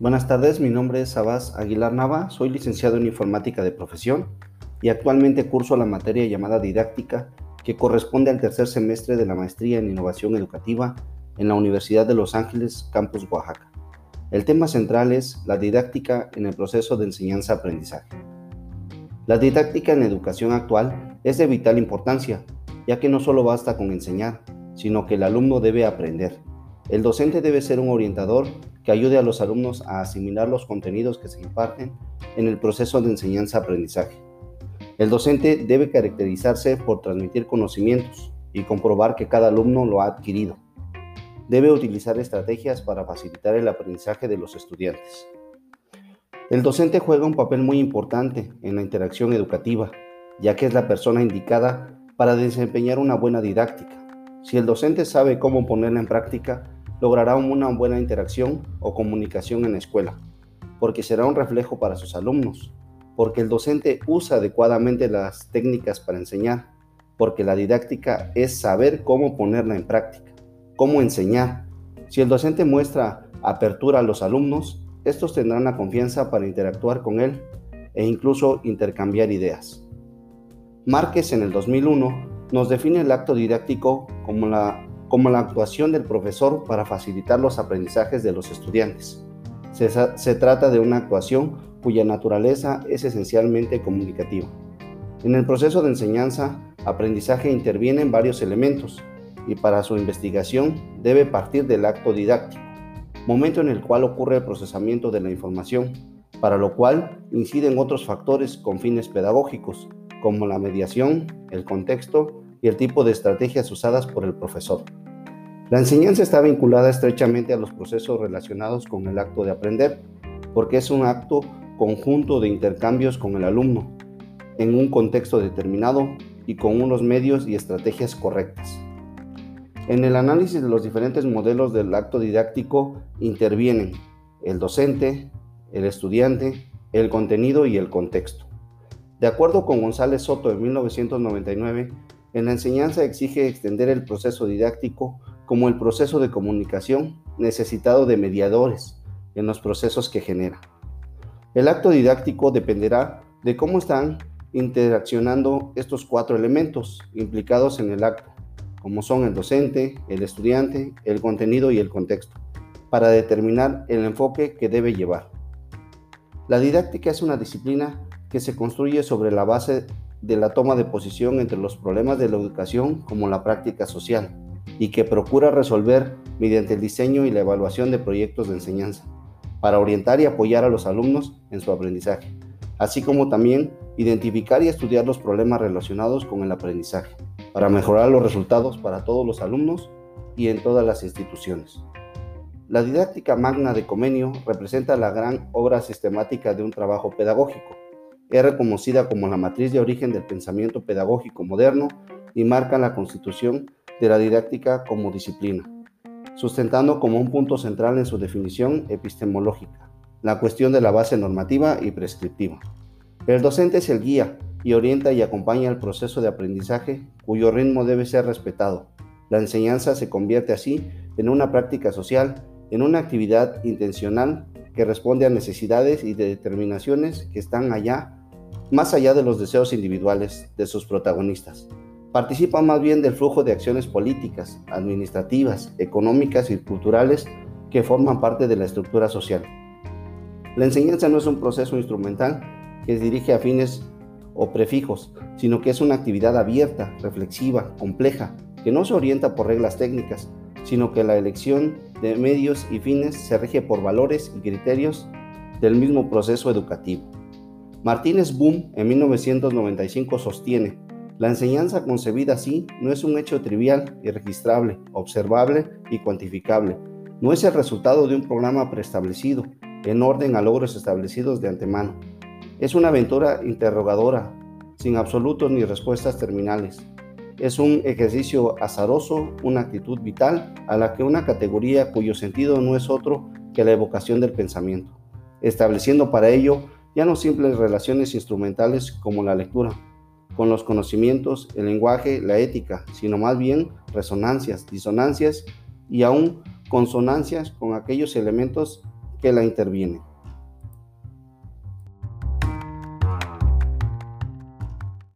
Buenas tardes, mi nombre es Sabás Aguilar Nava, soy licenciado en informática de profesión y actualmente curso la materia llamada didáctica que corresponde al tercer semestre de la maestría en innovación educativa en la Universidad de Los Ángeles, Campus Oaxaca. El tema central es la didáctica en el proceso de enseñanza-aprendizaje. La didáctica en educación actual es de vital importancia, ya que no solo basta con enseñar, sino que el alumno debe aprender. El docente debe ser un orientador que ayude a los alumnos a asimilar los contenidos que se imparten en el proceso de enseñanza-aprendizaje. El docente debe caracterizarse por transmitir conocimientos y comprobar que cada alumno lo ha adquirido. Debe utilizar estrategias para facilitar el aprendizaje de los estudiantes. El docente juega un papel muy importante en la interacción educativa, ya que es la persona indicada para desempeñar una buena didáctica. Si el docente sabe cómo ponerla en práctica, logrará una buena interacción o comunicación en la escuela, porque será un reflejo para sus alumnos, porque el docente usa adecuadamente las técnicas para enseñar, porque la didáctica es saber cómo ponerla en práctica, cómo enseñar. Si el docente muestra apertura a los alumnos, estos tendrán la confianza para interactuar con él e incluso intercambiar ideas. Márquez en el 2001 nos define el acto didáctico como la como la actuación del profesor para facilitar los aprendizajes de los estudiantes. Se, trata de una actuación cuya naturaleza es esencialmente comunicativa. En el proceso de enseñanza-aprendizaje intervienen varios elementos y para su investigación debe partir del acto didáctico, momento en el cual ocurre el procesamiento de la información, para lo cual inciden otros factores con fines pedagógicos, como la mediación, el contexto y el tipo de estrategias usadas por el profesor. La enseñanza está vinculada estrechamente a los procesos relacionados con el acto de aprender, porque es un acto conjunto de intercambios con el alumno, en un contexto determinado y con unos medios y estrategias correctas. En el análisis de los diferentes modelos del acto didáctico intervienen el docente, el estudiante, el contenido y el contexto. De acuerdo con González Soto de 1999, en la enseñanza exige extender el proceso didáctico como el proceso de comunicación necesitado de mediadores en los procesos que genera. El acto didáctico dependerá de cómo están interaccionando estos cuatro elementos implicados en el acto, como son el docente, el estudiante, el contenido y el contexto, para determinar el enfoque que debe llevar. La didáctica es una disciplina que se construye sobre la base de la toma de posición entre los problemas de la educación como la práctica social, y que procura resolver mediante el diseño y la evaluación de proyectos de enseñanza para orientar y apoyar a los alumnos en su aprendizaje, así como también identificar y estudiar los problemas relacionados con el aprendizaje, para mejorar los resultados para todos los alumnos y en todas las instituciones. La didáctica magna de Comenio representa la gran obra sistemática de un trabajo pedagógico. Es reconocida como la matriz de origen del pensamiento pedagógico moderno y marca la constitución de la didáctica como disciplina, sustentando como un punto central en su definición epistemológica la cuestión de la base normativa y prescriptiva. El docente es el guía y orienta y acompaña el proceso de aprendizaje cuyo ritmo debe ser respetado. La enseñanza se convierte así en una práctica social, en una actividad intencional que responde a necesidades y determinaciones que están allá, más allá de los deseos individuales de sus protagonistas participa más bien del flujo de acciones políticas, administrativas, económicas y culturales que forman parte de la estructura social. La enseñanza no es un proceso instrumental que se dirige a fines o prefijos, sino que es una actividad abierta, reflexiva, compleja, que no se orienta por reglas técnicas, sino que la elección de medios y fines se rige por valores y criterios del mismo proceso educativo. Martínez Boom en 1995 sostiene la enseñanza concebida así no es un hecho trivial, irregistrable, observable y cuantificable. No es el resultado de un programa preestablecido, en orden a logros establecidos de antemano. Es una aventura interrogadora, sin absolutos ni respuestas terminales. Es un ejercicio azaroso, una actitud vital a la que una categoría cuyo sentido no es otro que la evocación del pensamiento, estableciendo para ello ya no simples relaciones instrumentales como la lectura, con los conocimientos, el lenguaje, la ética, sino más bien resonancias, disonancias y aún consonancias con aquellos elementos que la intervienen.